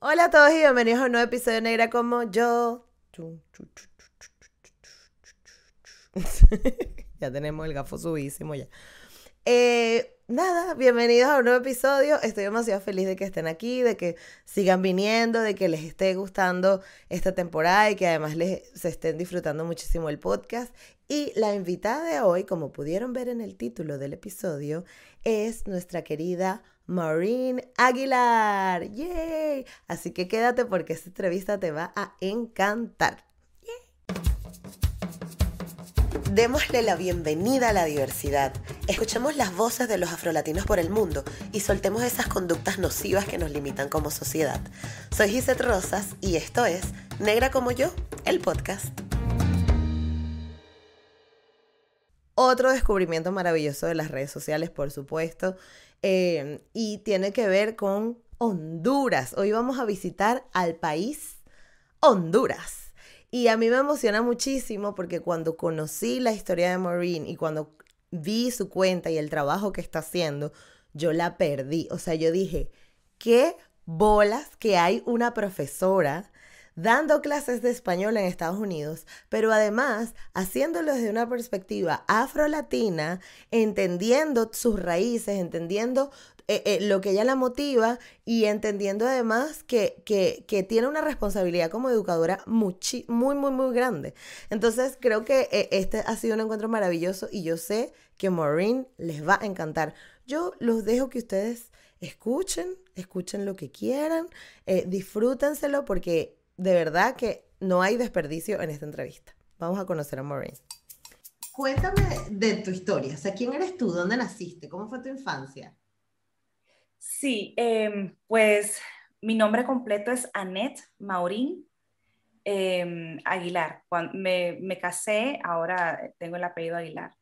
Hola a todos y bienvenidos a un nuevo episodio de Negra como yo. ya tenemos el gafo subísimo ya. Eh, nada, bienvenidos a un nuevo episodio. Estoy demasiado feliz de que estén aquí, de que sigan viniendo, de que les esté gustando esta temporada y que además les se estén disfrutando muchísimo el podcast. Y la invitada de hoy, como pudieron ver en el título del episodio, es nuestra querida Maureen Aguilar. ¡Yay! Así que quédate porque esta entrevista te va a encantar. Démosle la bienvenida a la diversidad. Escuchemos las voces de los afrolatinos por el mundo y soltemos esas conductas nocivas que nos limitan como sociedad. Soy Gisette Rosas y esto es Negra como yo, el podcast. Otro descubrimiento maravilloso de las redes sociales, por supuesto, Em, y tiene que ver con Honduras. Hoy vamos a visitar al país Honduras. Y a mí me emociona muchísimo porque cuando conocí la historia de Maureen y cuando vi su cuenta y el trabajo que está haciendo, yo la perdí. O sea, yo dije, qué bolas que hay una profesora dando clases de español en Estados Unidos, pero además haciéndolo desde una perspectiva afro-latina, entendiendo sus raíces, entendiendo eh, eh, lo que ella la motiva y entendiendo además que, que, tiene una responsabilidad como educadora muy, muy, muy, grande. Entonces creo que eh, este ha sido un encuentro maravilloso y yo sé que Maureen les va a encantar. Yo los dejo que ustedes escuchen, escuchen lo que quieran, disfrútenselo porque de verdad que no hay desperdicio en esta entrevista. Vamos a conocer a Maureen. Cuéntame de tu historia, o sea, ¿quién eres tú? ¿Dónde naciste? ¿Cómo fue tu infancia? Sí, em, pues mi nombre completo es Annette Maureen em, Aguilar. Cuando me, me, casé, ahora tengo el apellido Aguilar.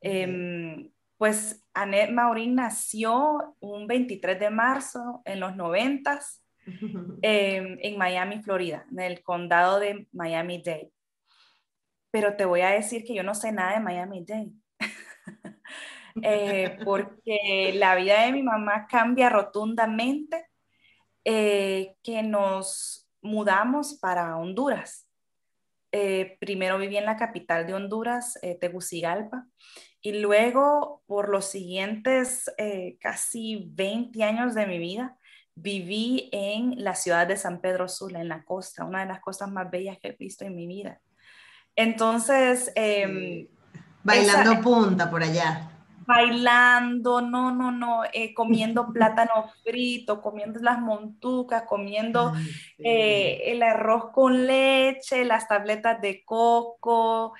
Em, pues Annette Maurín nació un 23 de marzo en los 90 eh, en Miami, Florida, en el condado de Miami-Dade. Pero te voy a decir que yo no sé nada de Miami-Dade. eh, porque la vida de mi mamá cambia rotundamente eh, que nos mudamos para Honduras. Eh, primero viví en la capital de Honduras, eh, Tegucigalpa, y luego por los siguientes eh, casi 20 años de mi vida viví en la ciudad de San Pedro Sula, en la costa, una de las costas más bellas que he visto en mi vida. Entonces... Em, Bailando punta por allá. Bailando, no, no, no, eh, comiendo plátano frito, comiendo las montucas, comiendo eh, el arroz con leche, las tabletas de coco.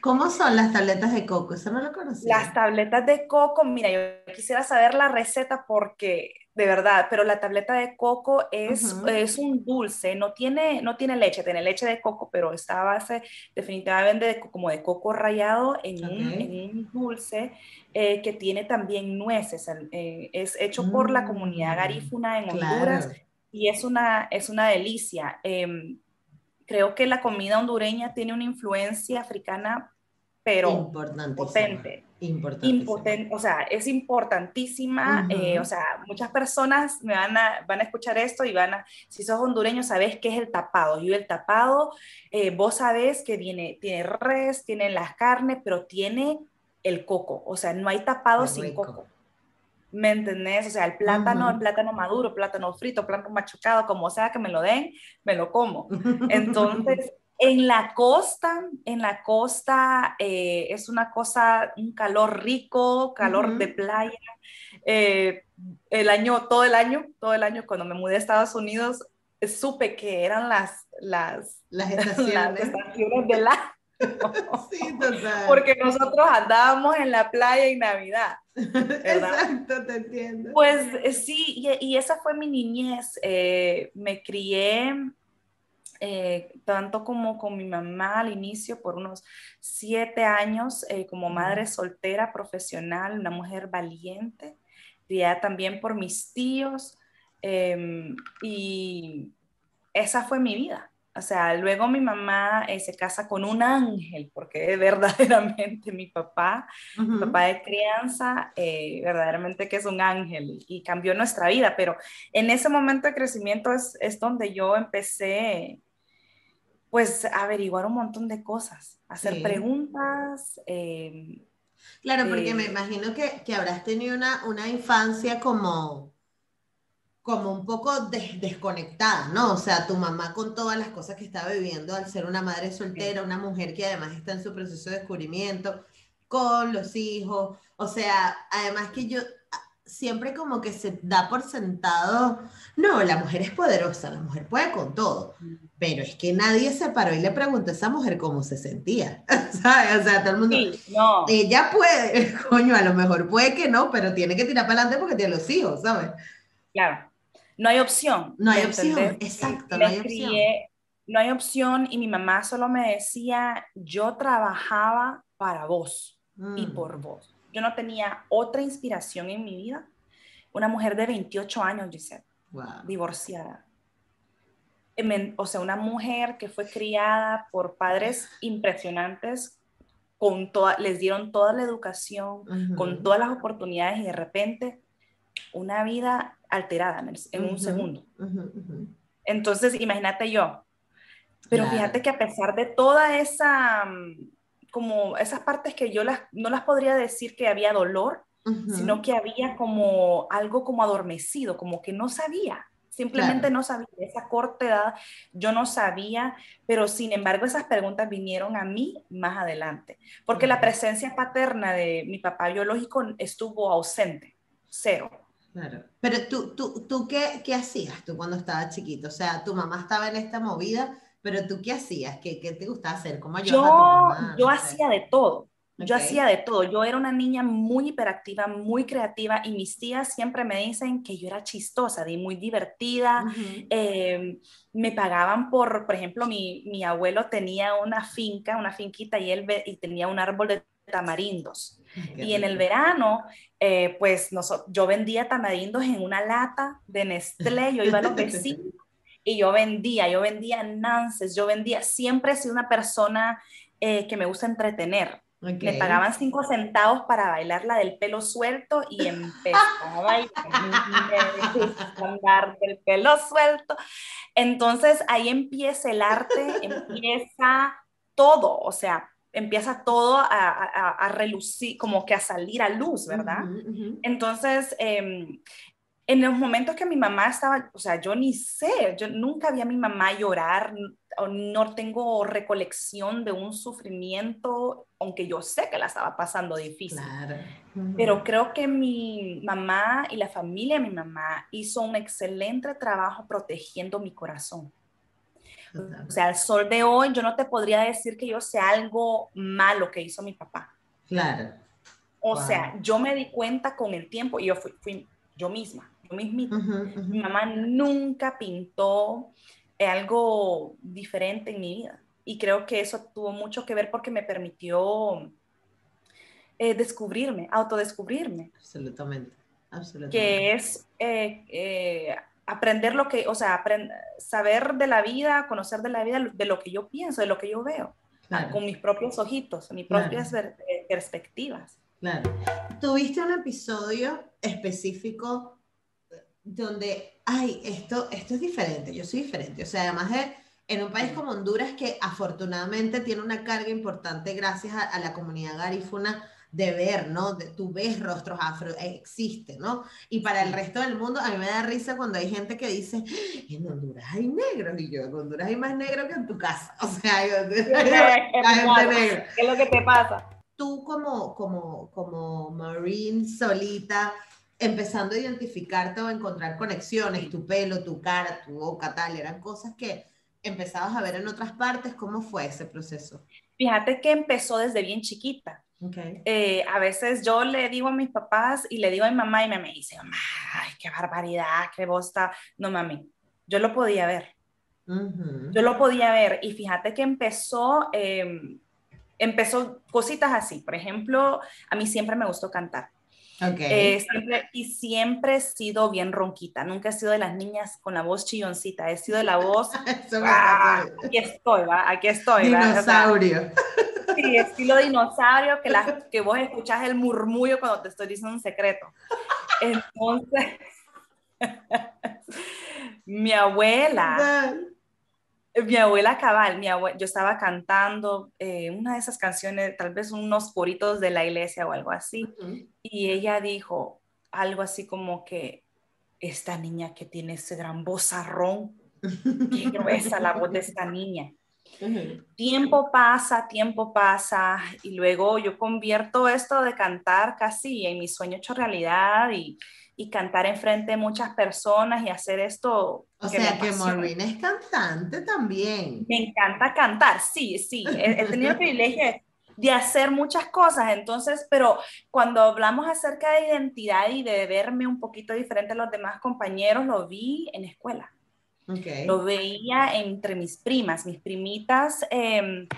¿Cómo son las tabletas de coco? Eso no lo conocía. Las tabletas de coco, mira, yo quisiera saber la receta porque de verdad, pero la tableta de coco es, es un dulce, no tiene, no tiene leche, tiene leche de coco, pero está a base definitivamente de, como de coco rallado en, un, dulce eh, que tiene también nueces. Eh, es hecho por la comunidad mm, garífuna en Honduras y es una, es una delicia. Em, creo que la comida hondureña tiene una influencia africana pero potente. Importante. o sea, es importantísima. Eh, o sea, muchas personas me van a, van a escuchar esto y van a, si sos hondureño, sabes qué es el tapado. Y el tapado, eh, vos sabés que viene, tiene res, tiene las carnes, pero tiene el coco. O sea, no hay tapado sin coco. ¿Me entendés? O sea, el plátano, el plátano maduro, plátano frito, plátano machucado, como sea que me lo den, me lo como. Entonces, en la costa, en la costa eh, es una cosa, un calor rico, calor de playa. Eh, el año, todo el año, todo el año, cuando me mudé a Estados Unidos, supe que eran las, las, las estaciones, estaciones de la, sí, total. Porque nosotros andábamos en la playa en Navidad. Exacto, te entiendo. Pues eh, sí, y, y, esa fue mi niñez. Eh, me crié eh, tanto como con mi mamá al inicio por unos siete años, como madre soltera profesional, una mujer valiente, criada también por mis tíos. Em, y esa fue mi vida. O sea, luego mi mamá eh, se casa con un ángel, porque verdaderamente mi papá, mi papá de crianza, eh, verdaderamente que es un ángel y cambió nuestra vida, pero en ese momento de crecimiento es, es donde yo empecé, pues, averiguar un montón de cosas, hacer preguntas. Em, claro, porque me eh, imagino que, que habrás tenido una, una infancia como como un poco desconectada, ¿no? O sea, tu mamá con todas las cosas que estaba viviendo al ser una madre soltera, una mujer que además está en su proceso de descubrimiento, con los hijos, o sea, además que yo siempre como que se da por sentado, no, la mujer es poderosa, la mujer puede con todo, pero es que nadie se paró y le preguntó a esa mujer cómo se sentía, ¿sabes? O sea, todo el mundo, no. ella puede, coño, a lo mejor puede que no, pero tiene que tirar para adelante porque tiene los hijos, ¿sabes? Claro no hay opción. No hay opción, exacto, no hay opción. No hay opción y mi mamá solo me decía, yo trabajaba para vos y mm. por vos. Yo no tenía otra inspiración en mi vida. Una mujer de 28 años, Giselle, divorciada. O sea, una mujer que fue criada por padres impresionantes, con toda, les dieron toda la educación, con todas las oportunidades y de repente una vida alterada en, un segundo. Entonces, imagínate yo. Pero fíjate que a pesar de toda esa, mm, como esas partes que yo las, no las podría decir que había dolor, sino que había como algo como adormecido, como que no sabía. Simplemente no sabía, esa corta edad yo no sabía, pero sin embargo esas preguntas vinieron a mí más adelante, porque la presencia paterna de mi papá biológico estuvo ausente, cero. Claro. Pero tú, tú, tú ¿qué, qué hacías tú cuando estabas chiquito? O sea, tu mamá estaba en esta movida, pero tú ¿qué hacías? ¿Qué, qué te gustaba hacer? ¿Cómo yo, a Yo hacía de todo. Yo hacía de todo. Yo era una niña muy hiperactiva, muy creativa y mis tías siempre me dicen que yo era chistosa, y muy divertida. Em, me pagaban por, por ejemplo, mi, mi, abuelo tenía una finca, una finquita y él y tenía un árbol de tamarindos. y en el verano, eh, pues yo vendía tamarindos en una lata de Nestlé, yo iba a los vecinos y yo vendía, yo vendía nances, yo vendía, siempre he sido una persona eh, que me gusta entretener. Me pagaban cinco centavos para bailar la del pelo suelto y empezaba a andar del pelo suelto. Entonces ahí empieza el arte, empieza todo, o sea, empieza todo a, relucir, como que a salir a luz, ¿verdad? Entonces, em, en los momentos que mi mamá estaba, o sea, yo ni sé, yo nunca vi a mi mamá llorar, o no tengo recolección de un sufrimiento, aunque yo sé que la estaba pasando difícil. Pero creo que mi mamá y la familia de mi mamá hizo un excelente trabajo protegiendo mi corazón. O sea, al sol de hoy yo no te podría decir que yo sé algo malo que hizo mi papá. Claro. O sea, yo me di cuenta con el tiempo y yo fui, yo misma, yo. Mi mamá nunca pintó algo diferente en mi vida. Y creo que eso tuvo mucho que ver porque me permitió eh, descubrirme, autodescubrirme. Absolutamente, absolutamente. Que es eh, eh, aprender lo que, o sea, saber de la vida, conocer de la vida, de lo que yo pienso, de lo que yo veo, con mis propios ojitos, mis propias eh, perspectivas. Claro. ¿Tuviste un episodio específico donde, ay, esto, esto es diferente, yo soy diferente? O sea, además de en un país como Honduras que afortunadamente tiene una carga importante gracias a, a la comunidad garífuna, de ver, ¿no? De, tú ves rostros afro, existe, ¿no? Y para el resto del mundo, a mí me da risa cuando hay gente que dice, en Honduras hay negros, y yo, en Honduras hay más negros que en tu casa, o sea, hay, gente ¿Qué es lo que te pasa? Tú como, como, como Marine solita, empezando a identificarte o a encontrar conexiones, tu pelo, tu cara, tu boca, tal, eran cosas que empezabas a ver en otras partes, ¿cómo fue ese proceso? Fíjate que empezó desde bien chiquita. Eh, a veces yo le digo a mis papás y le digo a mi mamá y me, me dice, mamá, ay, qué barbaridad, qué bosta. No, mami, yo lo podía ver. Yo lo podía ver y fíjate que empezó, em, empezó cositas así. Por ejemplo, a mí siempre me gustó cantar. Eh, y siempre he sido bien ronquita, nunca he sido de las niñas con la voz chilloncita, he sido de la voz, ah, aquí estoy, ¿va? aquí estoy. Dinosaurio. sí, estilo dinosaurio, que, la, que vos escuchás el murmullo cuando te estoy diciendo un secreto. Entonces, mi abuela mi abuela cabal, mi yo estaba cantando eh, una de esas canciones, tal vez unos coritos de la iglesia o algo así, y ella dijo algo así como que esta niña que tiene ese gran vozarrón, qué gruesa la voz de esta niña. Tiempo pasa, tiempo pasa, y luego yo convierto esto de cantar casi en mi sueño hecho realidad y, y cantar enfrente de muchas personas y hacer esto. O sea que Maureen es cantante también. Me encanta cantar, sí, sí. He, tenido el privilegio de, hacer muchas cosas, entonces, pero cuando hablamos acerca de identidad y de verme un poquito diferente a los demás compañeros, lo vi en escuela. Okay. Lo veía entre mis primas, mis primitas, em,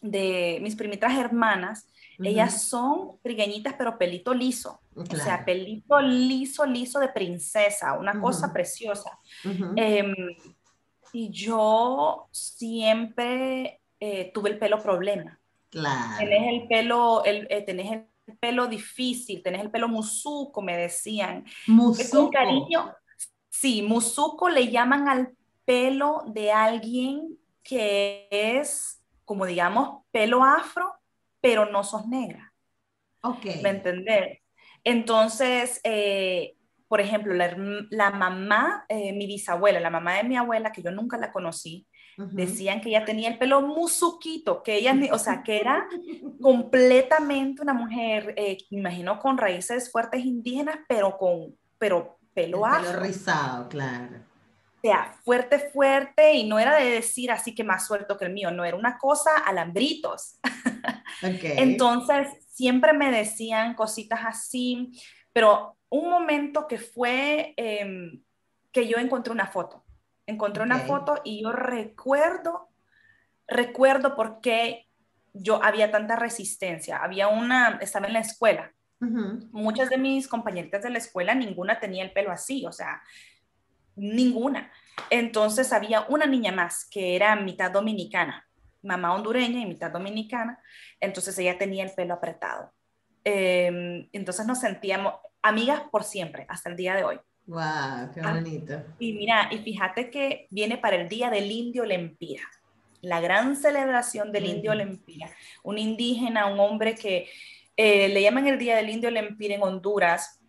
de mis primitas hermanas ellas son trigueñitas, pero pelito liso. O sea, pelito liso, liso de princesa, una cosa preciosa. Em, y yo siempre eh, tuve el pelo problema. Claro. Tenés el pelo, el, eh, tenés el pelo difícil, tenés el pelo musuco, me decían. Musuco. Con cariño. Sí, musuco le llaman al pelo de alguien que es, como digamos, pelo afro, pero no sos negra. Ok. ¿Me entendés? Entonces, eh, por ejemplo, la, mamá, eh, mi bisabuela, la mamá de mi abuela, que yo nunca la conocí, decían que ella tenía el pelo musuquito, que ella, o sea, que era completamente una mujer, eh, me imagino, con raíces fuertes indígenas, pero con pero pelo afro. Pelo rizado, claro. O sea, fuerte, fuerte, y no era de decir así que más suelto que el mío, no, era una cosa alambritos. Entonces, siempre me decían cositas así, pero un momento que fue em, que yo encontré una foto. Encontré una foto y yo recuerdo, recuerdo por qué yo había tanta resistencia. Había una, estaba en la escuela. Muchas de mis compañeritas de la escuela, ninguna tenía el pelo así, o sea, ninguna. Entonces había una niña más que era mitad dominicana mamá hondureña y mitad dominicana, entonces ella tenía el pelo apretado. Em, entonces nos sentíamos amigas por siempre, hasta el día de hoy. ¡Wow! ¡Qué ah, bonito! y mira, y fíjate que viene para el Día del Indio Lempira, la gran celebración del Indio Lempira. Un indígena, un hombre que eh, le llaman el Día del Indio Lempira en Honduras,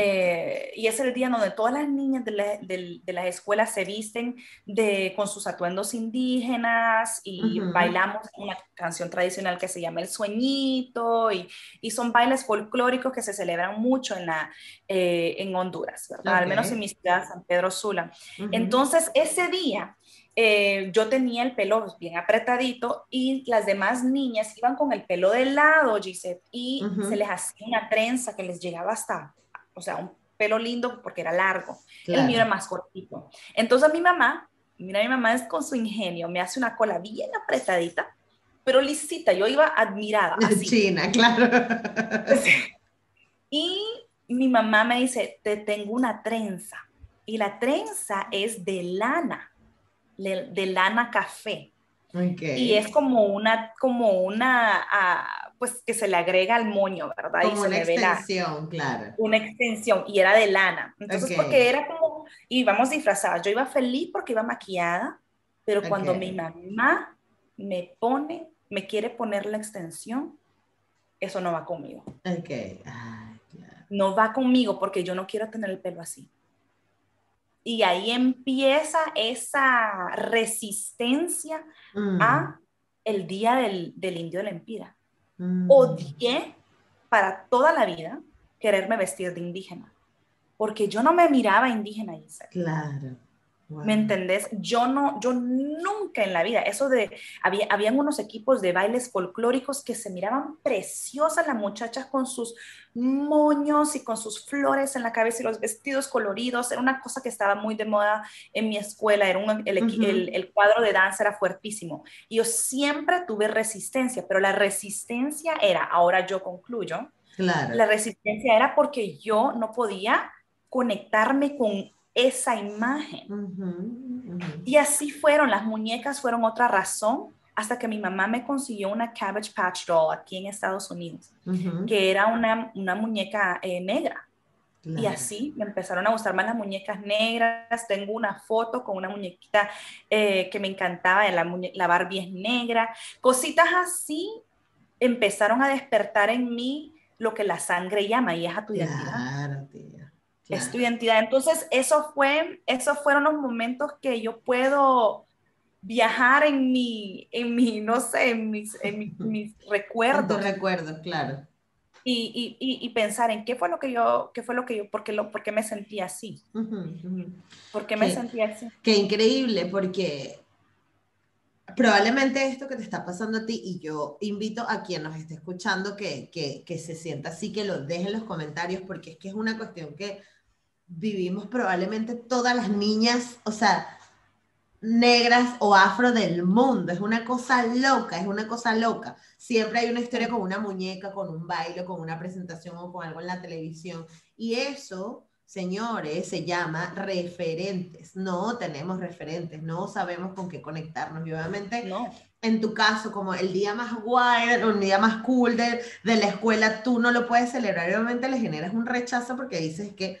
eh, y es el día donde todas las niñas de, la, las escuelas se visten de, con sus atuendos indígenas y bailamos una canción tradicional que se llama El Sueñito y, y son bailes folclóricos que se celebran mucho en, la, eh, en Honduras, ¿verdad? Al menos en mi ciudad, San Pedro Sula. Entonces, ese día eh, yo tenía el pelo bien apretadito y las demás niñas iban con el pelo de lado, Gisette, y se les hacía una trenza que les llegaba hasta o sea, un pelo lindo porque era largo. El mío era más cortito. Entonces mi mamá, mira, mi mamá es con su ingenio, me hace una cola bien apretadita, pero lisita, yo iba admirada. Así. China, claro. Y mi mamá me dice, te tengo una trenza. Y la trenza es de lana, de lana café. Y es como una, como una, ah, pues que se le agrega al moño, ¿verdad? Como una extensión, claro. Una extensión, y era de lana. Entonces, porque era como, íbamos disfrazadas. Yo iba feliz porque iba maquillada, pero cuando mi mamá me pone, me quiere poner la extensión, eso no va conmigo. Ok. No va conmigo porque yo no quiero tener el pelo así. Y ahí empieza esa resistencia a mm. el día del, indio de la empira. Mm. Odié para toda la vida quererme vestir de indígena, porque yo no me miraba indígena, Claro. ¿Me entendés? Yo no, yo nunca en la vida, eso de, había, habían unos equipos de bailes folclóricos que se miraban preciosas las muchachas con sus moños y con sus flores en la cabeza y los vestidos coloridos, era una cosa que estaba muy de moda en mi escuela, era un, el, el, cuadro de danza era fuertísimo. Y yo siempre tuve resistencia, pero la resistencia era, ahora yo concluyo, claro. la resistencia era porque yo no podía conectarme con esa imagen. Y así fueron, las muñecas fueron otra razón hasta que mi mamá me consiguió una Cabbage Patch Doll aquí en Estados Unidos, que era una, una muñeca eh, negra. Y así me empezaron a gustar más las muñecas negras. Tengo una foto con una muñequita eh, que me encantaba, la, la Barbie es negra. Cositas así empezaron a despertar en mí lo que la sangre llama y es a tu identidad es tu identidad. Entonces, eso fue, esos fueron los momentos que yo puedo viajar en mi, en mi no sé, en mis, en mis, recuerdos. recuerdos, claro. Y, y, y, pensar en qué fue lo que yo, qué fue lo que yo, por qué, lo, por qué me sentí así. ¿Por qué me sentí así? Qué increíble, porque probablemente esto que te está pasando a ti, y yo invito a quien nos esté escuchando que, que, que se sienta así, que lo deje en los comentarios, porque es que es una cuestión que vivimos probablemente todas las niñas, o sea, negras o afro del mundo. Es una cosa loca, es una cosa loca. Siempre hay una historia con una muñeca, con un baile, con una presentación o con algo en la televisión. Y eso, señores, se llama referentes. No tenemos referentes, no sabemos con qué conectarnos. Y obviamente, no. en tu caso, como el día más guay, un día más cool de, de la escuela, tú no lo puedes celebrar. Y obviamente le generas un rechazo porque dices que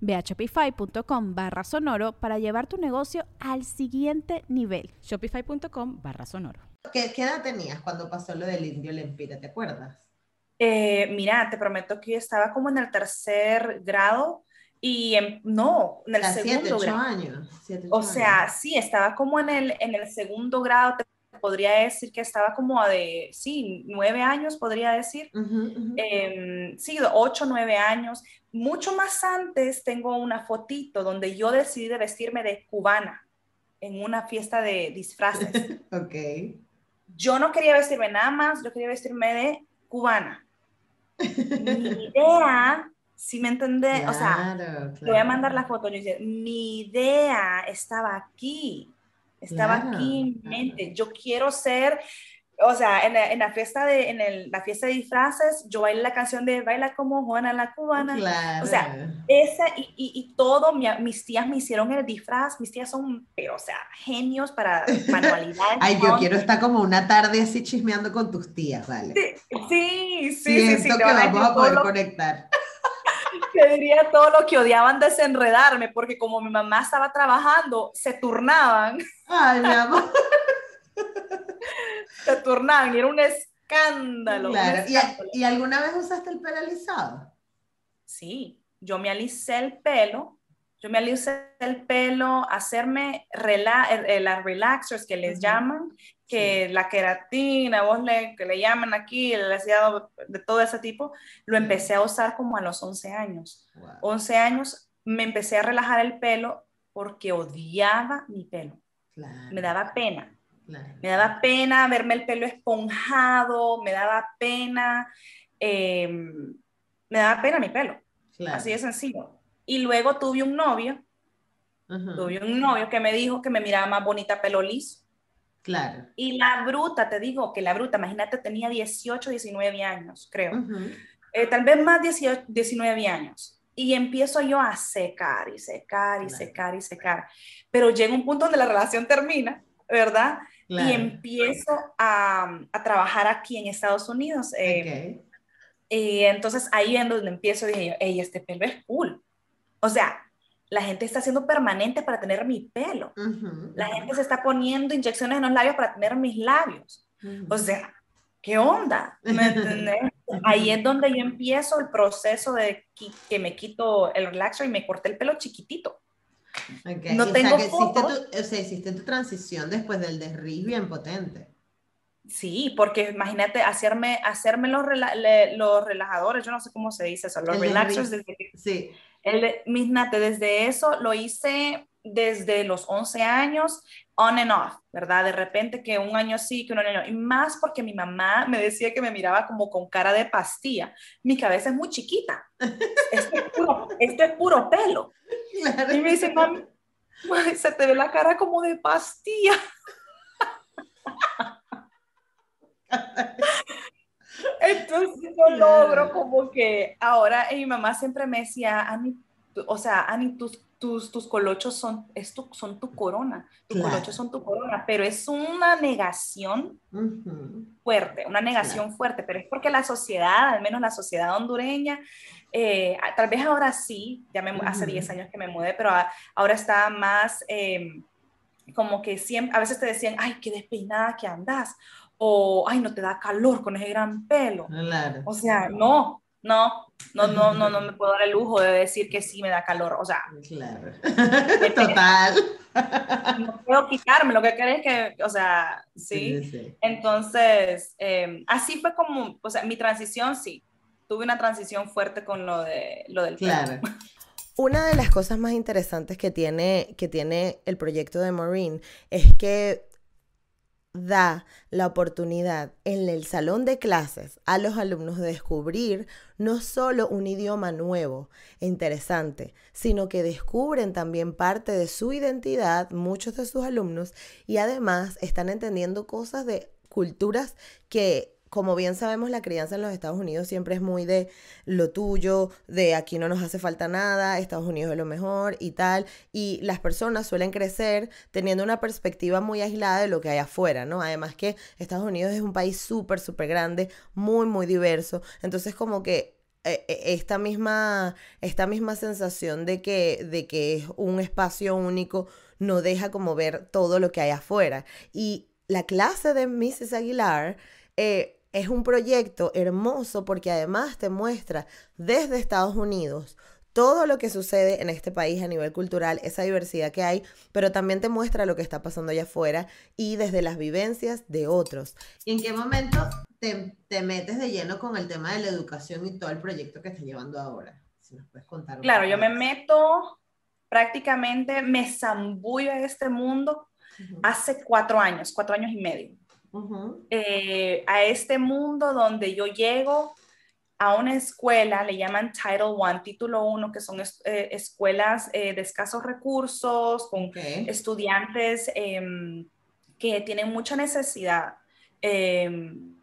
Ve a shopify.com barra sonoro para llevar tu negocio al siguiente nivel. Shopify.com barra sonoro. ¿Qué, edad tenías cuando pasó lo del indio Lempira? ¿Te acuerdas? Eh, mira, te prometo que yo estaba como en el tercer grado y no, en el segundo grado. años. o sea, sí, estaba como en el, en el segundo grado, podría decir que estaba como de, sí, nueve años, podría decir. Em, sí, ocho, nueve años. Mucho más antes tengo una fotito donde yo decidí de vestirme de cubana en una fiesta de disfraces. ok. Yo no quería vestirme nada más, yo quería vestirme de cubana. Mi idea, si me entendés, o sea, te voy a mandar la foto, mi idea estaba aquí estaba aquí en mi mente. Yo quiero ser, o sea, en la, en la fiesta de, en el, la fiesta de disfraces, yo bailé la canción de Baila como Juana la cubana. Claro. O sea, esa y, y, y todo, mis tías me hicieron el disfraz, mis tías son, pero, o sea, genios para manualidades. Ay, yo quiero estar como una tarde así chismeando con tus tías, ¿vale? Sí, sí, sí. Siento que vamos a poder conectar que diría todo lo que odiaban desenredarme, porque como mi mamá estaba trabajando, se turnaban. Ay, mi amor. se turnaban y era un escándalo. Claro. ¿Y, alguna vez usaste el pelo alisado? Sí, yo me alicé el pelo. Yo me alicé el pelo, hacerme rela eh, eh, las relaxers que les llaman, que la queratina, vos le, que le llaman aquí, el ácido de todo ese tipo, lo empecé a usar como a los 11 años. 11 años me empecé a relajar el pelo porque odiaba mi pelo. Me daba pena. Me daba pena verme el pelo esponjado, me daba pena, em, me daba pena mi pelo. Así de sencillo. Y luego tuve un novio, tuve un novio que me dijo que me miraba más bonita pelo liso Claro. Y la bruta, te digo que la bruta, imagínate, tenía 18, 19 años, creo. Eh, tal vez más 18, 19 años. Y empiezo yo a secar y secar y secar y secar. Pero llega un punto donde la relación termina, ¿verdad? Y empiezo a, a, trabajar aquí en Estados Unidos. Eh, y entonces ahí es donde empiezo, dije yo, hey, este pelo es cool. O sea, la gente está haciendo permanente para tener mi pelo. La gente se está poniendo inyecciones en los labios para tener mis labios. O sea, ¿qué onda? Ahí es donde yo empiezo el proceso de que me quito el relaxer y me corté el pelo chiquitito. No tengo sea, hiciste tu, o sea, hiciste tu transición después del derribo bien potente. Sí, porque imagínate hacerme, hacerme los, los relajadores, yo no sé cómo se dice eso, los relaxers. sí. El, misnate, desde eso lo hice desde los 11 años, on and off, ¿verdad? De repente que un año sí, que un año no. Y más porque mi mamá me decía que me miraba como con cara de pastilla. Mi cabeza es muy chiquita. Esto es puro, esto es puro pelo. Y me dice, mami, se te ve la cara como de pastilla. Entonces yo logro como que ahora mi mamá siempre me decía, Ani, o sea, Ani, tus, tus, tus colochos son, es tu, son tu corona, tus colochos son tu corona, pero es una negación fuerte, una negación fuerte, pero es porque la sociedad, al menos la sociedad hondureña, eh, tal vez ahora sí, ya me, hace 10 años que me mudé, pero ahora está más... Em, como que siempre, a veces te decían, ay, qué despeinada que andas, o, ay, no te da calor con ese gran pelo. Claro. O sea, no, no, no, no, no, no me puedo dar el lujo de decir que sí me da calor. O sea, claro. Total. No puedo quitarme, lo que crees que, o sea, sí. Entonces, em, así fue como, o sea, mi transición, sí. Tuve una transición fuerte con lo, de, lo del Claro. Una de las cosas más interesantes que tiene, que tiene el proyecto de Maureen es que da la oportunidad en el salón de clases a los alumnos de descubrir no solo un idioma nuevo e interesante, sino que descubren también parte de su identidad, muchos de sus alumnos, y además están entendiendo cosas de culturas que como bien sabemos, la crianza en los Estados Unidos siempre es muy de lo tuyo, de aquí no nos hace falta nada, Estados Unidos es lo mejor y tal. Y las personas suelen crecer teniendo una perspectiva muy aislada de lo que hay afuera, ¿no? Además que Estados Unidos es un país súper, súper grande, muy, muy diverso. Entonces como que eh, eh, esta misma, esta misma sensación de que, de que es un espacio único no deja como ver todo lo que hay afuera. Y la clase de Mrs. Aguilar eh, es un proyecto hermoso porque además te muestra desde Estados Unidos todo lo que sucede en este país a nivel cultural, esa diversidad que hay, pero también te muestra lo que está pasando allá afuera y desde las vivencias de otros. ¿Y en qué momento te, metes de lleno con el tema de la educación y todo el proyecto que estás llevando ahora? Si nos puedes contar. Claro, yo me meto prácticamente, me zambullo en este mundo hace cuatro años, cuatro años y medio. Eh, a este mundo donde yo llego a una escuela, le llaman Title One, título 1, que son eh, escuelas eh, de escasos recursos, con estudiantes em, que tienen mucha necesidad. Em,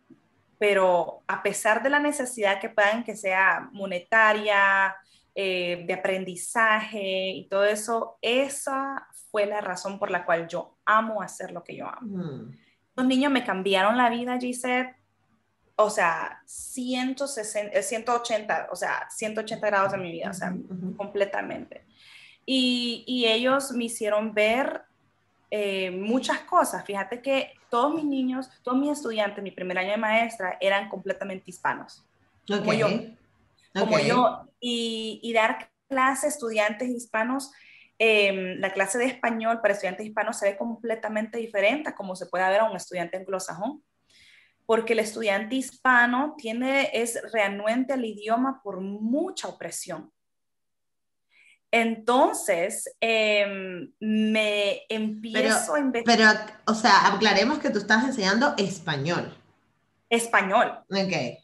pero a pesar de la necesidad que puedan que sea monetaria, de aprendizaje y todo eso, esa fue la razón por la cual yo amo hacer lo que yo amo. Los niños me cambiaron la vida, Gisette. O sea, 160, 180, eh, o sea, 180 grados en mi vida, o sea, completamente. Y, y, ellos me hicieron ver eh, muchas cosas. Fíjate que todos mis niños, todos mis estudiantes, mi primer año de maestra, eran completamente hispanos. Como yo. Como yo. Y, y dar clases a estudiantes hispanos Em, la clase de español para estudiantes hispanos se ve completamente diferente a como se puede ver a un estudiante anglosajón, porque el estudiante hispano tiene, es reanuente al idioma por mucha opresión. Entonces, em, me empiezo a investigar. Pero, o sea, aclaremos que tú estás enseñando español. Español. Ok.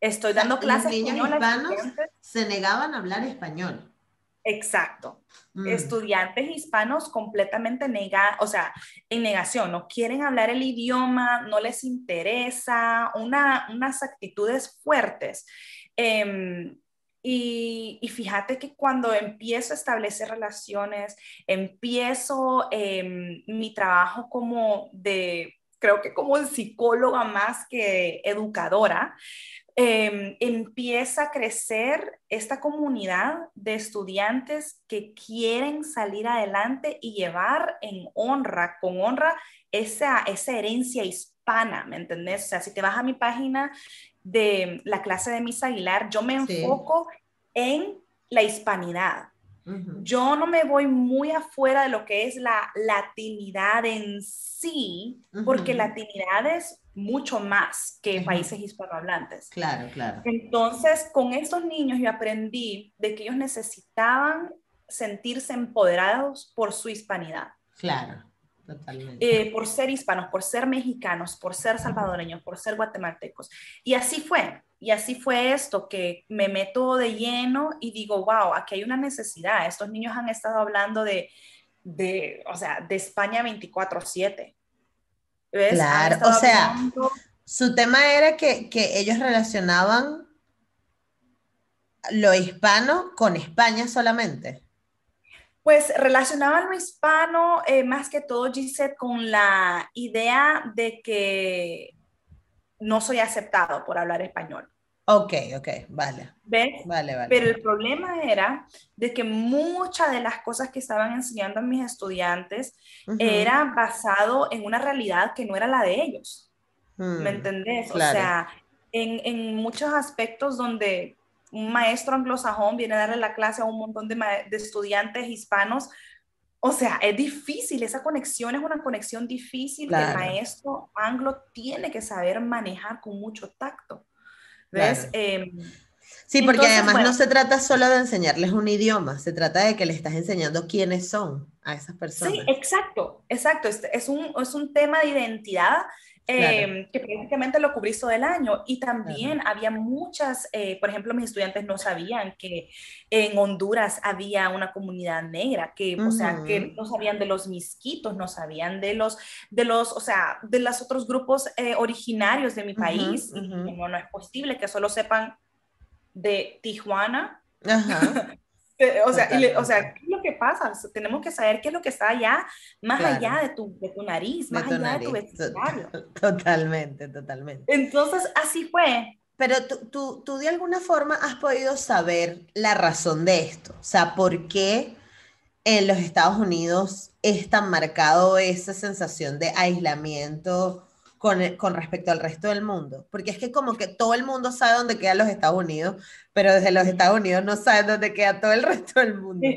Estoy dando clases. Los niños hispanos se negaban a hablar español. Exacto. Mm. Estudiantes hispanos completamente negados, o sea, en negación, no quieren hablar el idioma, no les interesa, una, unas actitudes fuertes. Em, y, fíjate que cuando empiezo a establecer relaciones, empiezo em, mi trabajo como de, creo que como psicóloga más que educadora, Em, empieza a crecer esta comunidad de estudiantes que quieren salir adelante y llevar en honra, con honra, esa, esa herencia hispana, ¿me entendés? O sea, si te vas a mi página de la clase de Miss Aguilar, yo me enfoco en la hispanidad. Yo no me voy muy afuera de lo que es la latinidad en sí, porque latinidad es mucho más que países hispanohablantes. Claro, claro. Entonces, con estos niños yo aprendí de que ellos necesitaban sentirse empoderados por su hispanidad. Claro. Totalmente. Eh, por ser hispanos, por ser mexicanos, por ser salvadoreños, por ser guatemaltecos. Y así fue. Y así fue esto, que me meto de lleno y digo, wow, aquí hay una necesidad. Estos niños han estado hablando de, de o sea, de España 24/7. Claro, o sea, su tema era que, que ellos relacionaban lo hispano con España solamente. Pues relacionaban lo hispano, eh, más que todo, Gisette, con la idea de que no soy aceptado por hablar español. Ok, ok, vale. ¿Ves? Vale, vale. Pero el problema era de que muchas de las cosas que estaban enseñando a mis estudiantes era basado en una realidad que no era la de ellos. ¿Me mm, entendés? O sea, en, en, muchos aspectos donde un maestro anglosajón viene a darle la clase a un montón de, estudiantes hispanos. O sea, es difícil, esa conexión es una conexión difícil que el maestro anglo tiene que saber manejar con mucho tacto. ¿Ves? Em, sí, porque además no se trata solo de enseñarles un idioma, se trata de que le estás enseñando quiénes son a esas personas. Sí, exacto, exacto. Es, un, es un tema de identidad Em, que prácticamente lo cubrí todo el año. Y también había muchas, eh, por ejemplo, mis estudiantes no sabían que en Honduras había una comunidad negra, que, o sea, que no sabían de los misquitos, no sabían de los, de los, o sea, de los otros grupos eh, originarios de mi país. no, no es posible que solo sepan de Tijuana. o sea, o sea, ¿qué es lo que pasa? tenemos que saber qué es lo que está allá, más allá de tu, de tu nariz, más allá de tu vestuario. Totalmente, totalmente. Entonces, así fue. Pero tú, tú, tú de alguna forma has podido saber la razón de esto. O sea, ¿por qué en los Estados Unidos es tan marcado esa sensación de aislamiento con, respecto al resto del mundo. Porque es que como que todo el mundo sabe dónde quedan los Estados Unidos, pero desde los Estados Unidos no saben dónde queda todo el resto del mundo.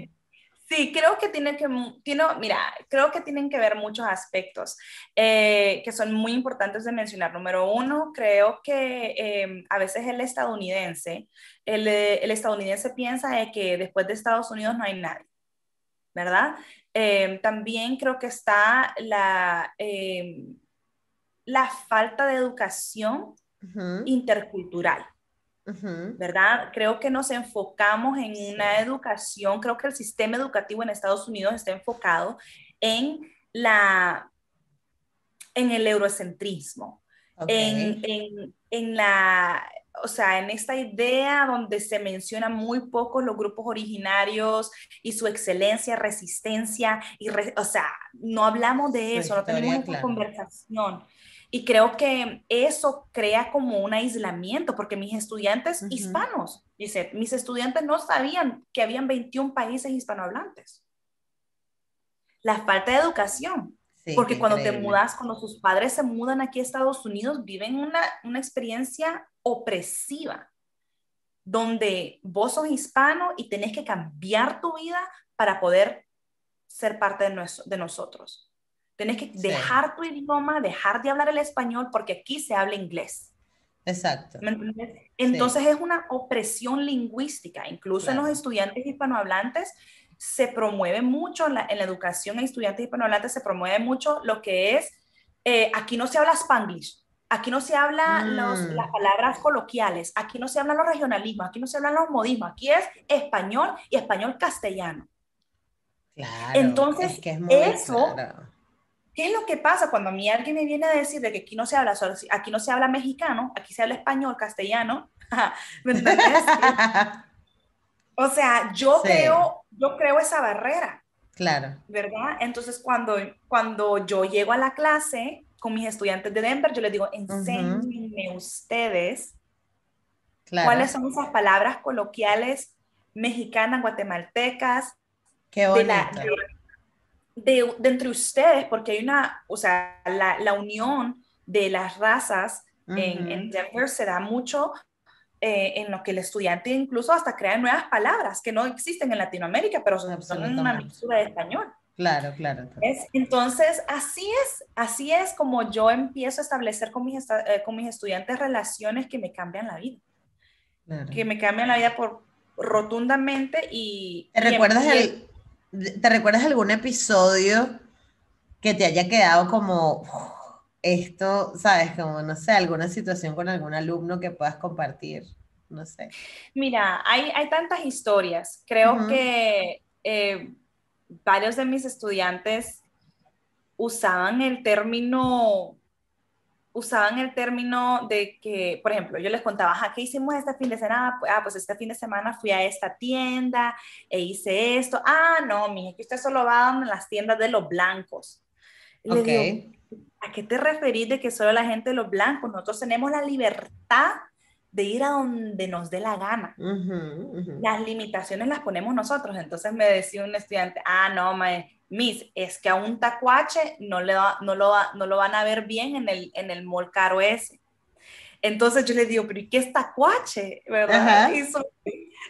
Sí. creo que tiene que, tiene, mira, creo que tienen que ver muchos aspectos eh, que son muy importantes de mencionar. Número uno, creo que em, a veces el estadounidense, el, el, estadounidense piensa de que después de Estados Unidos no hay nadie, ¿verdad? Em, también creo que está la em, la falta de educación intercultural. ¿Verdad? Creo que nos enfocamos en una educación, creo que el sistema educativo en Estados Unidos está enfocado en la en el eurocentrismo, en, en, la, o sea, en esta idea donde se mencionan muy poco los grupos originarios y su excelencia, resistencia, y o sea, no hablamos de eso, no tenemos esta conversación. Y creo que eso crea como un aislamiento, porque mis estudiantes hispanos, dice, mis estudiantes no sabían que habían 21 países hispanohablantes. La falta de educación, porque cuando te mudas, cuando sus padres se mudan aquí a Estados Unidos, viven una, una experiencia opresiva, donde vos sos hispano y tenés que cambiar tu vida para poder ser parte de, de nosotros. Tienes que dejar tu idioma, dejar de hablar el español, porque aquí se habla inglés. Exacto. Entonces es una opresión lingüística. Incluso en los estudiantes hispanohablantes se promueve mucho, en la, educación en estudiantes hispanohablantes se promueve mucho lo que es, eh, aquí no se habla spanglish. Aquí no se hablan las Mm. palabras coloquiales, aquí no se hablan los regionalismos, aquí no se hablan los modismos, aquí es español y español castellano. Claro, Entonces, es que es muy eso- claro. ¿Qué es lo que pasa cuando a mí alguien me viene a decir de que aquí no se habla, aquí no se habla mexicano, aquí se habla español, castellano? ¿Me entiendes? o sea, yo Sí. creo, yo creo esa barrera. Claro, ¿verdad? Entonces, cuando, cuando yo llego a la clase con mis estudiantes de Denver, yo les digo, enséñenme ustedes claro. cuáles son esas palabras coloquiales mexicanas, guatemaltecas, Qué de, la, de, de- de entre ustedes, porque hay una, o sea, la, la unión de las razas en, Denver se da mucho eh, en lo que el estudiante incluso hasta crea nuevas palabras que no existen en Latinoamérica, pero son son una mixtura de español. Claro, claro. Es- entonces, así es, así es como yo empiezo a establecer con mis, eh, con mis estudiantes relaciones que me cambian la vida, claro. que me cambian la vida por rotundamente y... ¿Te y recuerdas, el, ¿Te recuerdas algún episodio que te haya quedado como "Uf, esto, sabes, como no sé, alguna situación con algún alumno que puedas compartir? No sé. Mira, hay, hay tantas historias. Creo que eh, varios de mis estudiantes usaban el término, usaban el término de que, por ejemplo, yo les contaba, "Ajá, ¿qué hicimos este fin de semana? Ah, pues este fin de semana fui a esta tienda e hice esto. Ah, no, mija, que usted solo va a las tiendas de los blancos. Le Ok. digo, ¿A qué te referís de que solo la gente de los blancos? Nosotros tenemos la libertad de ir a donde nos dé la gana. Ujú, ujú. Las limitaciones las ponemos nosotros. Entonces me decía un estudiante, ah, no, mae, Miss, es que a un tacuache no, le va- no, lo, va- no lo van a ver bien en el, en el mall caro ese. Entonces yo le digo, pero ¿y qué es tacuache? Y, so-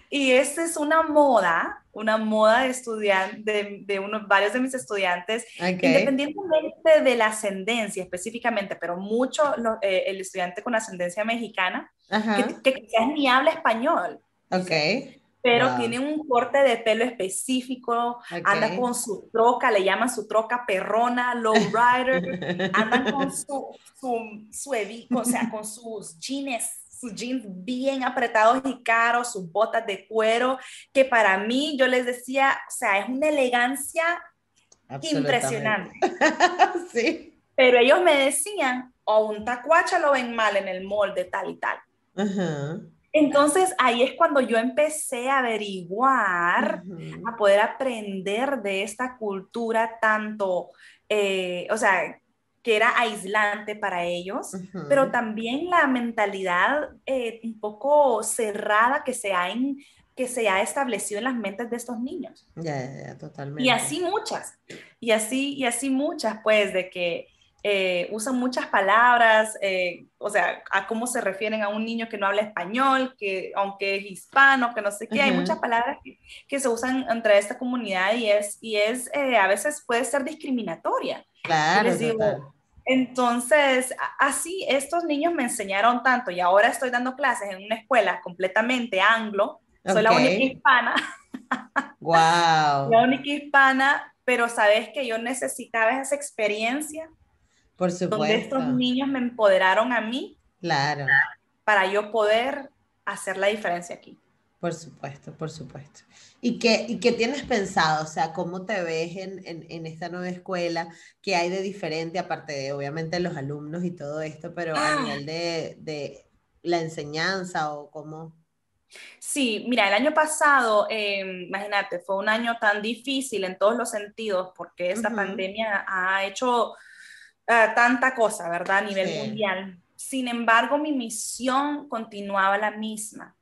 y esa es una moda, una moda de estudiantes, de, de unos, varios de mis estudiantes, Ok. Independientemente de la ascendencia específicamente, pero mucho lo- eh, el estudiante con ascendencia mexicana, Ajá. que, que quizás ni habla español, Ok. Pero Wow. tiene un corte de pelo específico, anda ok. con su troca, le llaman su troca perrona, lowrider, andan con su, su, su o sea, con sus jeans, sus jeans bien apretados y caros, sus botas de cuero, que para mí, yo les decía, o sea, es una elegancia impresionante. sí. Pero ellos me decían, o un tacuacha lo ven mal en el mall de tal y tal. Ajá. Entonces ahí es cuando yo empecé a averiguar, a poder aprender de esta cultura tanto, eh, o sea, que era aislante para ellos, pero también la mentalidad eh, un poco cerrada que se, ha en- que se ha establecido en las mentes de estos niños. Ya, ya, ya, totalmente. Y así muchas, y así, y así muchas, pues, de que eh, usan muchas palabras, eh, o sea, a cómo se refieren a un niño que no habla español, que aunque es hispano, que no sé qué, hay Ujú. muchas palabras que, que se usan entre esta comunidad y es, y es eh, a veces puede ser discriminatoria. Claro, les digo, total. Entonces, así estos niños me enseñaron tanto y ahora estoy dando clases en una escuela completamente anglo, soy la única hispana Wow. la única hispana, pero sabes que yo necesitaba esa experiencia Por donde supuesto. estos niños me empoderaron a mí Claro. para yo poder hacer la diferencia aquí. Por supuesto, por supuesto. ¿Y qué, y qué tienes pensado? O sea, ¿cómo te ves en, en, en esta nueva escuela? ¿Qué hay de diferente, aparte de, obviamente, los alumnos y todo esto, pero a Ah. nivel de, de la enseñanza o cómo? Sí, mira, el año pasado, eh, imagínate, fue un año tan difícil en todos los sentidos porque esta Ujú. pandemia ha hecho ah, tanta cosa, ¿verdad? A nivel Sí. mundial. Sin embargo, mi misión continuaba la misma.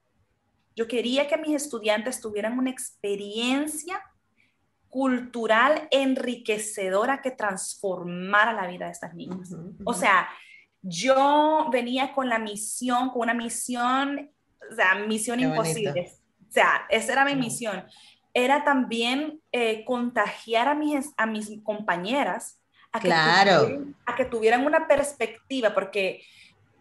Yo quería que mis estudiantes tuvieran una experiencia cultural enriquecedora que transformara la vida de estas niñas. O sea, yo venía con la misión, con una misión, o sea, misión Qué imposible. O sea, esa era mi misión. Era también eh, contagiar a mis, a mis compañeras a que, Claro. tuvieran, a que tuvieran una perspectiva, porque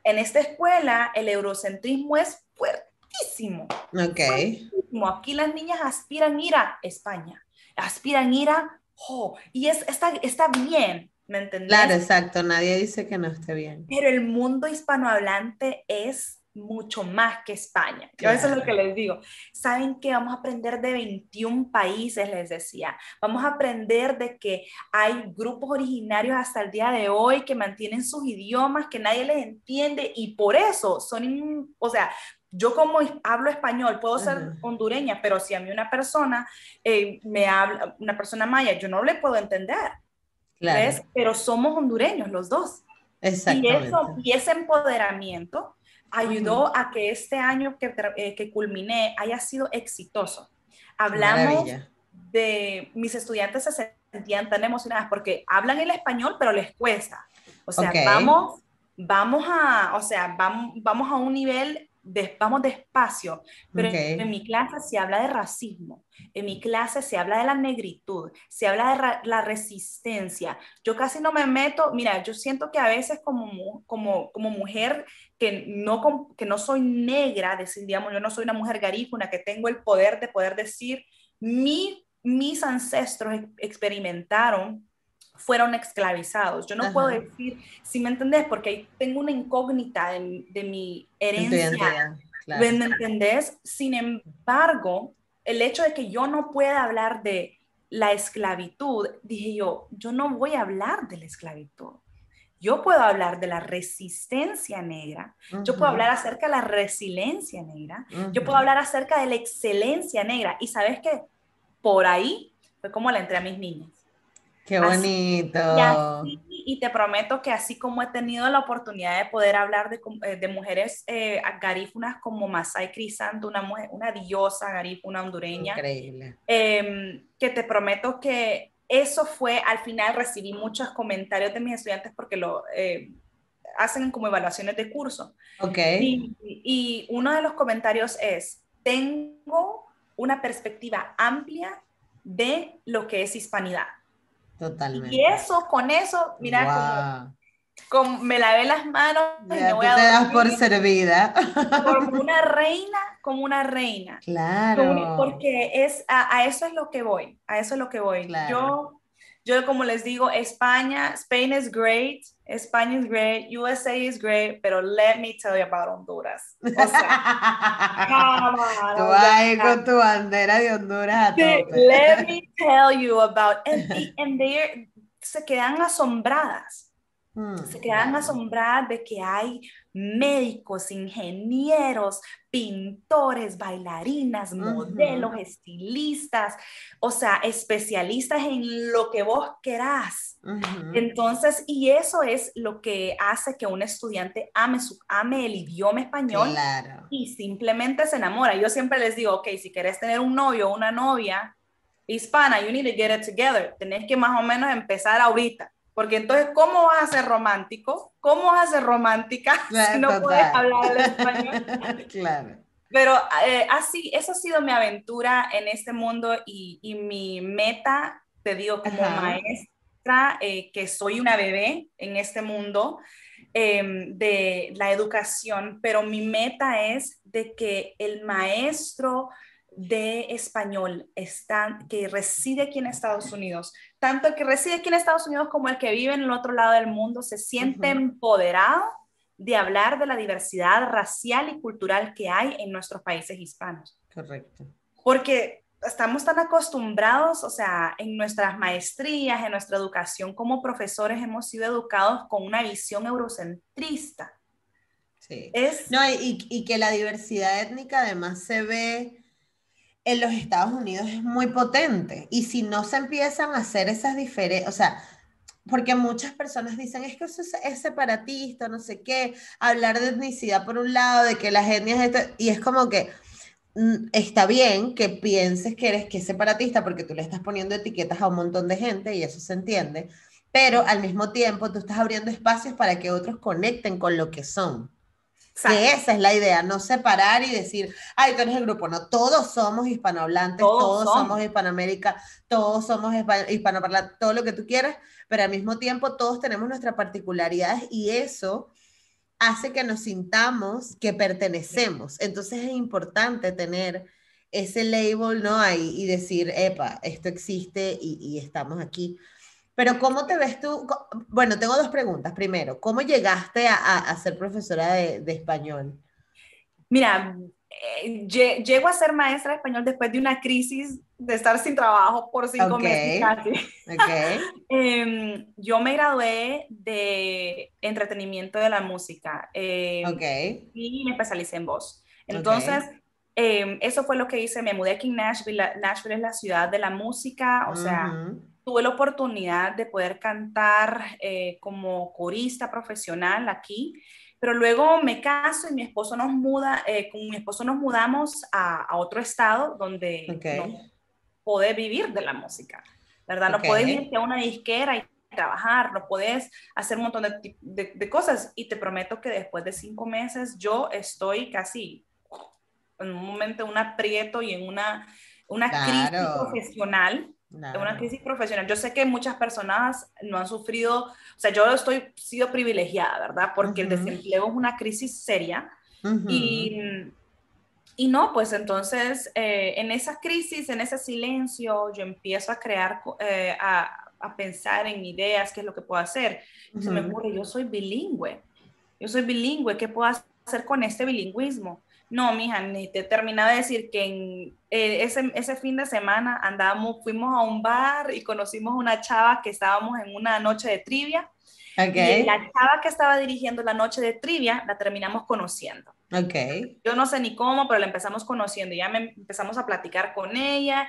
en esta escuela el eurocentrismo es fuertísimo. Ok. fuertísimo. Aquí las niñas aspiran ir a España, aspiran ir a, oh, y es, está, está bien, ¿me entendés? Claro, exacto, nadie dice que no esté bien. Pero el mundo hispanohablante es mucho más que España. Yo eso es lo que les digo. Saben que vamos a aprender de 21 países, les decía. Vamos a aprender de que hay grupos originarios hasta el día de hoy que mantienen sus idiomas, que nadie les entiende y por eso son, o sea, yo como hablo español, puedo ser hondureña, pero si a mí una persona eh, me habla, una persona maya, yo no le puedo entender. Claro. Pero somos hondureños los dos. Exactamente. Y, eso, y ese empoderamiento ayudó a que este año que, eh, que culminé haya sido exitoso. Hablamos de mis estudiantes se sentían tan emocionadas porque hablan el español, pero les cuesta. O sea, vamos, vamos a, o sea, vamos, vamos a un nivel vamos despacio, pero en mi clase se habla de racismo, en mi clase se habla de la negritud, se habla de la resistencia. Yo casi no me meto, mira, yo siento que a veces como, como, como mujer que no, que no soy negra, decir, digamos, yo no soy una mujer garífuna, que tengo el poder de poder decir, mi, mis ancestros experimentaron fueron esclavizados. Yo no puedo decir, si me entendés, porque tengo una incógnita de, mi herencia. ¿Me entendés? Sin embargo, el hecho de que yo no pueda hablar de la esclavitud, dije yo, yo no voy a hablar de la esclavitud. Yo puedo hablar de la resistencia negra, yo puedo hablar acerca de la resiliencia negra, yo puedo hablar acerca de la excelencia negra. Y sabes qué, por ahí fue como la entré a mis niñas. Qué bonito. y, te prometo que así como he tenido la oportunidad de poder hablar de, eh, de mujeres eh, garífunas como Masai Crisanto, una, mujer, una diosa garífuna hondureña. Increíble. Em, que te prometo que eso fue, al final recibí muchos comentarios de mis estudiantes porque lo eh, hacen como evaluaciones de curso. Ok. Y, y uno de los comentarios es, tengo una perspectiva amplia de lo que es hispanidad. Totalmente. Y eso, con eso, mira, como, me lavé las manos y me voy a te das por servida. Como una reina, como una reina. Claro. porque es, a, eso es lo que voy, a eso es lo que voy. Yo yo, como les digo, España, Spain is great, España is great, USA is great, pero let me tell you about Honduras. O sea, Tú vas con tu bandera de Honduras a tope. Let me tell you about, and, and they se quedan asombradas Mm, se quedan asombradas de que hay médicos, ingenieros, pintores, bailarinas, modelos, estilistas, o sea, especialistas en lo que vos querás. Entonces, y eso es lo que hace que un estudiante ame, su, ame el idioma español y simplemente se enamora. Yo siempre les digo, ok, si querés tener un novio o una novia hispana, you need to get it together. Tenés que más o menos empezar ahorita porque entonces, ¿cómo vas a ser romántico? ¿Cómo vas a ser romántica si no puedes hablar el español? claro. Pero eh, así, eso ha sido mi aventura en este mundo y, y mi meta, te digo, como maestra, eh, que soy una bebé en este mundo em, de la educación, pero mi meta es de que el maestro de español está, que reside aquí en Estados Unidos, tanto el que reside aquí en Estados Unidos como el que vive en el otro lado del mundo, se siente empoderado de hablar de la diversidad racial y cultural que hay en nuestros países hispanos. Correcto. Porque estamos tan acostumbrados, o sea, en nuestras maestrías, en nuestra educación como profesores, hemos sido educados con una visión eurocentrista. Sí. No, y, y que la diversidad étnica además se ve en los Estados Unidos es muy potente. Y si no se empiezan a hacer esas diferencias, o sea, porque muchas personas dicen, es que eso es, separatista, no sé qué, hablar de etnicidad por un lado, de que la etnia es esto, y es como que mm, está bien que pienses que eres que es separatista porque tú le estás poniendo etiquetas a un montón de gente y eso se entiende, pero al mismo tiempo tú estás abriendo espacios para que otros conecten con lo que son. Que esa es la idea, no separar y decir, ay, tú eres el grupo. No, todos somos hispanohablantes, todos, somos. Hispanoamérica, todos somos hispanohablantes, todo lo que tú quieras, pero al mismo tiempo todos tenemos nuestras particularidades y eso hace que nos sintamos que pertenecemos. Entonces es importante tener ese label, ¿no? Ahí y decir, epa, esto existe y, y estamos aquí. Pero ¿cómo te ves tú? Bueno, tengo dos preguntas. Primero, ¿cómo llegaste a, ser profesora de, español? Mira, eh, llego a ser maestra de español después de una crisis de estar sin trabajo por cinco meses casi. Okay. Em, yo me gradué de entretenimiento de la música em, y me especialicé en voz. Entonces, em, eso fue lo que hice. Me mudé aquí en Nashville. Nashville es la ciudad de la música, o sea tuve la oportunidad de poder cantar eh, como corista profesional aquí, pero luego me caso y mi esposo nos muda, eh, con mi esposo nos mudamos a, otro estado donde no podés vivir de la música, ¿verdad? No puedes irte a una disquera y trabajar, no puedes hacer un montón de, cosas y te prometo que después de cinco meses yo estoy casi en un momento, un aprieto y en una, una crisis profesional de una crisis profesional. Yo sé que muchas personas no han sufrido, o sea, yo estoy sido privilegiada, ¿verdad? Porque el desempleo es una crisis seria. y, y, no, pues entonces eh, en esa crisis, en ese silencio, yo empiezo a crear, eh, a, a, pensar en ideas, qué es lo que puedo hacer. Se me ocurre, yo soy bilingüe, yo soy bilingüe, ¿qué puedo hacer con este bilingüismo? No, mija, ni te terminaba de decir que en eh, ese, ese, fin de semana andábamos, fuimos a un bar y conocimos una chava que estábamos en una noche de trivia. Y la chava que estaba dirigiendo la noche de trivia la terminamos conociendo. Okay. Yo no sé ni cómo, pero la empezamos conociendo. Ya me empezamos a platicar con ella,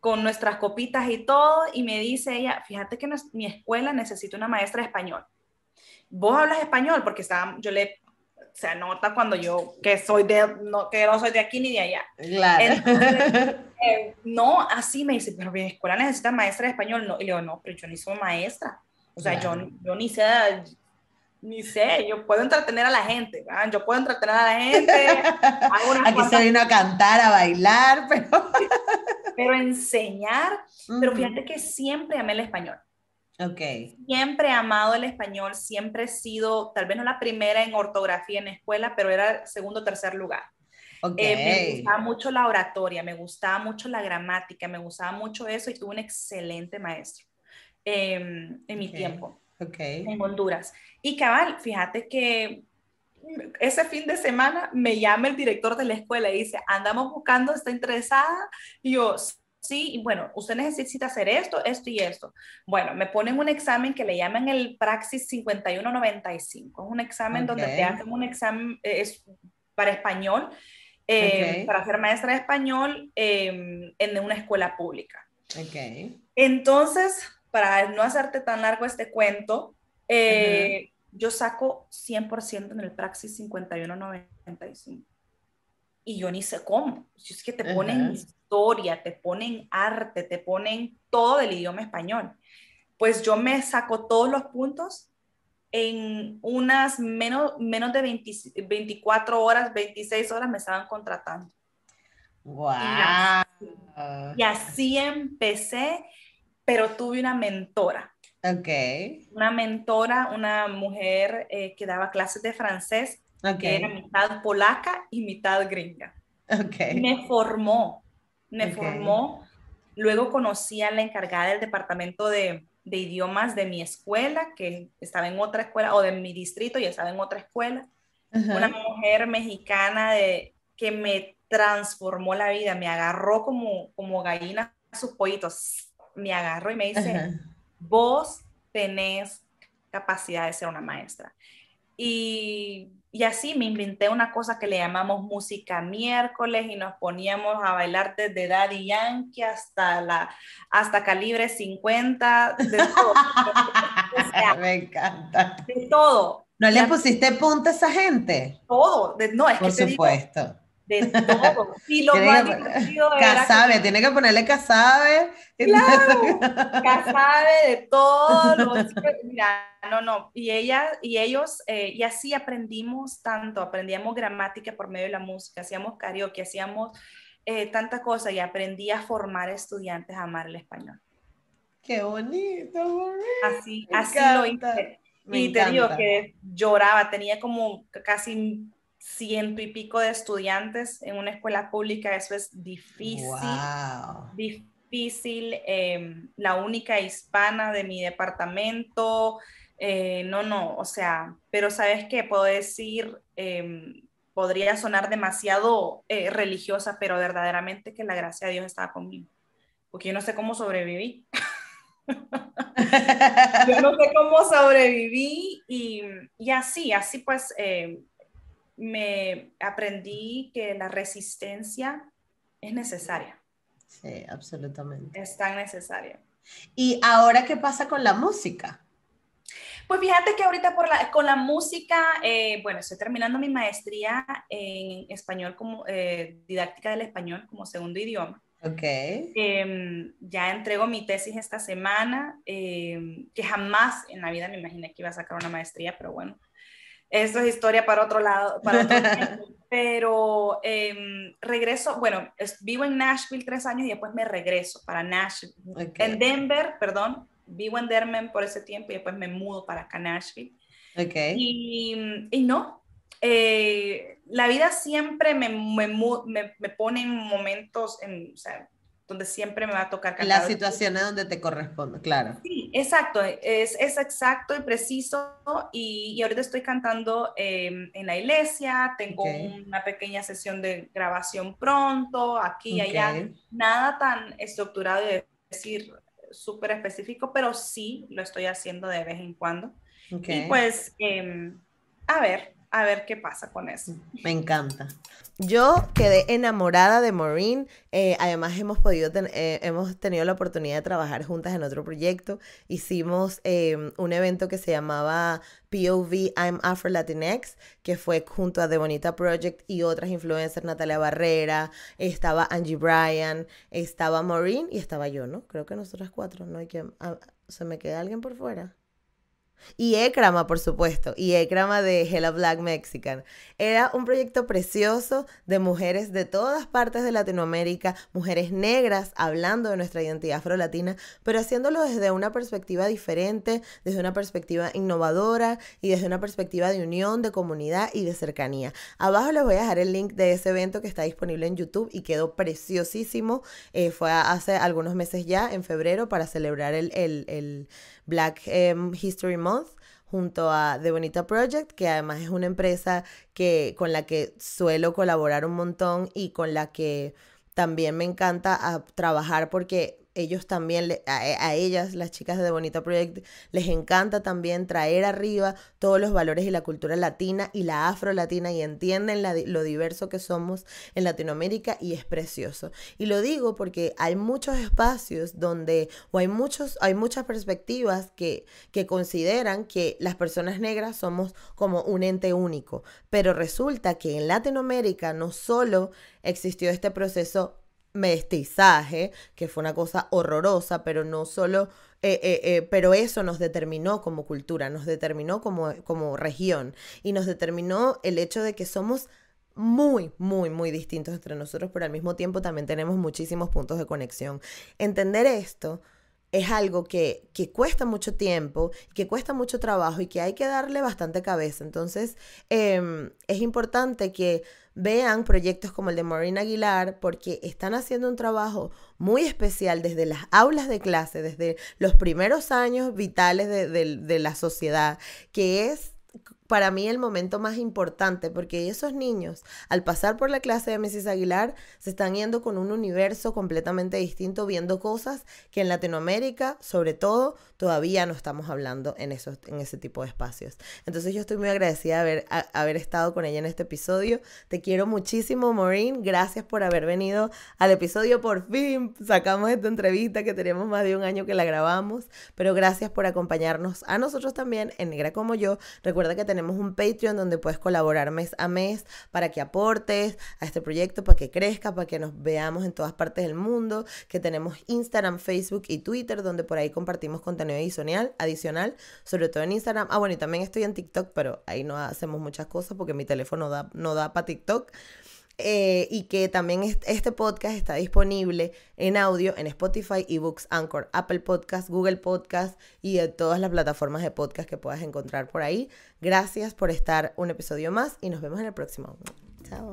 con nuestras copitas y todo. Y me dice ella, fíjate que mi escuela necesita una maestra de español. ¿Vos hablas español? Porque estaba, yo le se nota cuando yo, que soy de, no, que no soy de aquí ni de allá. Claro. Eh, no, así me dice, pero mi escuela necesita maestra de español. No, y le digo, no, pero yo ni soy maestra. O sea, yo, yo ni sé, ni sé, yo puedo entretener a la gente, ¿verdad? yo puedo entretener a la gente. Aquí se vino a cantar, a bailar, pero... pero enseñar, pero fíjate que siempre amé el español. Okay. Siempre he amado el español, siempre he sido, tal vez no la primera en ortografía en escuela, pero era segundo o tercer lugar. Okay. Eh, me gustaba mucho la oratoria, me gustaba mucho la gramática, me gustaba mucho eso y tuve un excelente maestro em, en mi tiempo okay. en Honduras. Y cabal, fíjate que ese fin de semana me llama el director de la escuela y dice, andamos buscando, está interesada. Y yo, sí, y bueno, usted necesita hacer esto, esto y esto. Bueno, me ponen un examen que le llaman el Praxis 5195. Es un examen donde te hacen un examen eh, es para español, eh, para ser maestra de español em, en una escuela pública. Okay. Entonces, para no hacerte tan largo este cuento, eh, yo saco 100% en el Praxis 5195. Y yo ni sé cómo. Es que te ponen historia, te ponen arte, te ponen todo del idioma español. Pues yo me saco todos los puntos en unas menos, menos de 24 horas, 26 horas me estaban contratando. Wow. Y así, empecé, pero tuve una mentora. Ok. Una mentora, una mujer eh, que daba clases de francés, que era mitad polaca y mitad gringa. Okay. Me formó, me formó. Luego conocí a la encargada del departamento de, de, idiomas de mi escuela, que estaba en otra escuela, o de mi distrito y estaba en otra escuela. Una mujer mexicana de, que me transformó la vida, me agarró como, como gallina a sus pollitos, me agarró y me dice, vos tenés capacidad de ser una maestra. Y y así me inventé una cosa que le llamamos música miércoles y nos poníamos a bailar desde Daddy Yankee hasta, la, hasta calibre 50, de todo. me encanta. De todo. ¿No le pusiste punta a esa gente? Todo. no, es Por que supuesto de todo. Y lo más divertido Casabe, tiene que ponerle Casabe. Claro, Casabe de todo. mira, no, no. Y ella, y ellos, eh, y así aprendimos tanto, aprendíamos gramática por medio de la música, hacíamos karaoke, hacíamos eh, tanta cosa y aprendí a formar estudiantes a amar el español. Qué bonito, Así, así lo hice. y te digo que lloraba, tenía como casi ciento y pico de estudiantes en una escuela pública, eso es difícil. Difícil difícil, em, la única hispana de mi departamento, eh, no, no, o sea, pero sabes qué, puedo decir, em, podría sonar demasiado eh, religiosa, pero verdaderamente que la gracia de Dios estaba conmigo, porque yo no sé cómo sobreviví. yo no sé cómo sobreviví y, y así, así pues em, me aprendí que la resistencia es necesaria. Sí, absolutamente. Es tan necesaria. ¿Y ahora qué pasa con la música? Pues fíjate que ahorita por la, con la música, eh, bueno, estoy terminando mi maestría en español como eh, didáctica del español como segundo idioma. Ok. Em, ya entrego mi tesis esta semana, em, que jamás en la vida me imaginé que iba a sacar una maestría, pero bueno, eso es historia para otro lado, para otro tiempo. Pero em, regreso, bueno, vivo en Nashville tres años y después me regreso para Nashville. En Denver, perdón, vivo en Denver por ese tiempo y después me mudo para acá, Nashville. Okay. Y, y no, eh, la vida siempre me, me, me, pone en momentos, en, o sea, donde siempre me va a tocar cantar. Las situaciones donde te corresponde, claro. Sí, exacto, es, es exacto y preciso. Y, y ahorita estoy cantando em, en la iglesia, tengo una pequeña sesión de grabación pronto, aquí y allá. Nada tan estructurado y decir súper específico, pero sí lo estoy haciendo de vez en cuando. Y pues, em, a ver, a ver qué pasa con eso. Me encanta. Yo quedé enamorada de Maureen. Eh, además, hemos podido eh, hemos tenido la oportunidad de trabajar juntas en otro proyecto. Hicimos em, un evento que se llamaba POV I'm Afro Latinx, que fue junto a The Bonita Project y otras influencers, Natalia Barrera, estaba Angie Bryan, estaba Maureen y estaba yo, ¿no? Creo que nosotras cuatro, ¿no? Hay que, ah, ¿Se me queda alguien por fuera? Y Ekrama, por supuesto, y Ekrama de Hella Black Mexican. Era un proyecto precioso de mujeres de todas partes de Latinoamérica, mujeres negras hablando de nuestra identidad afro-latina, pero haciéndolo desde una perspectiva diferente, desde una perspectiva innovadora y desde una perspectiva de unión, de comunidad y de cercanía. Abajo les voy a dejar el link de ese evento que está disponible en YouTube y quedó preciosísimo. Eh, fue hace algunos meses ya, en febrero, para celebrar el, el Black em, History Month junto a The Bonita Project, que además es una empresa que, con la que suelo colaborar un montón y con la que también me encanta trabajar porque ellos también, a, ellas, las chicas de The Bonita Project, les encanta también traer arriba todos los valores y la cultura latina y la afro-latina y entienden lo diverso que somos en Latinoamérica y es precioso. Y lo digo porque hay muchos espacios donde, o hay, muchos, hay muchas perspectivas que, que consideran que las personas negras somos como un ente único, pero resulta que en Latinoamérica no solo existió este proceso mestizaje, que fue una cosa horrorosa, pero no solo, eh, eh, eh, pero eso nos determinó como cultura, nos determinó como, como región y nos determinó el hecho de que somos muy, muy, muy distintos entre nosotros, pero al mismo tiempo también tenemos muchísimos puntos de conexión. Entender esto es algo que, que, cuesta mucho tiempo, que cuesta mucho trabajo y que hay que darle bastante cabeza. Entonces, em, es importante que vean proyectos como el de Maureen Aguilar porque están haciendo un trabajo muy especial desde las aulas de clase, desde los primeros años vitales de, de la sociedad, que es para mí el momento más importante, porque esos niños, al pasar por la clase de Mrs. Aguilar, se están yendo con un universo completamente distinto, viendo cosas que en Latinoamérica, sobre todo, todavía no estamos hablando en, esos, en ese tipo de espacios. Entonces yo estoy muy agradecida de haber, haber estado con ella en este episodio. Te quiero muchísimo, Maureen. Gracias por haber venido al episodio. Por fin sacamos esta entrevista que tenemos más de un año que la grabamos, pero gracias por acompañarnos a nosotros también en Negra como yo. Recuerda que tenemos un Patreon donde puedes colaborar mes a mes para que aportes a este proyecto, para que crezca, para que nos veamos en todas partes del mundo, que tenemos Instagram, Facebook y Twitter donde por ahí compartimos contenido adicional, adicional sobre todo en Instagram. Ah, bueno, y también estoy en TikTok, pero ahí no hacemos muchas cosas porque mi teléfono da, no da para TikTok. Eh, y que también este podcast está disponible en audio en Spotify, eBooks, Anchor, Apple Podcast, Google Podcast y en todas las plataformas de podcast que puedas encontrar por ahí. Gracias por estar un episodio más y nos vemos en el próximo. Chao.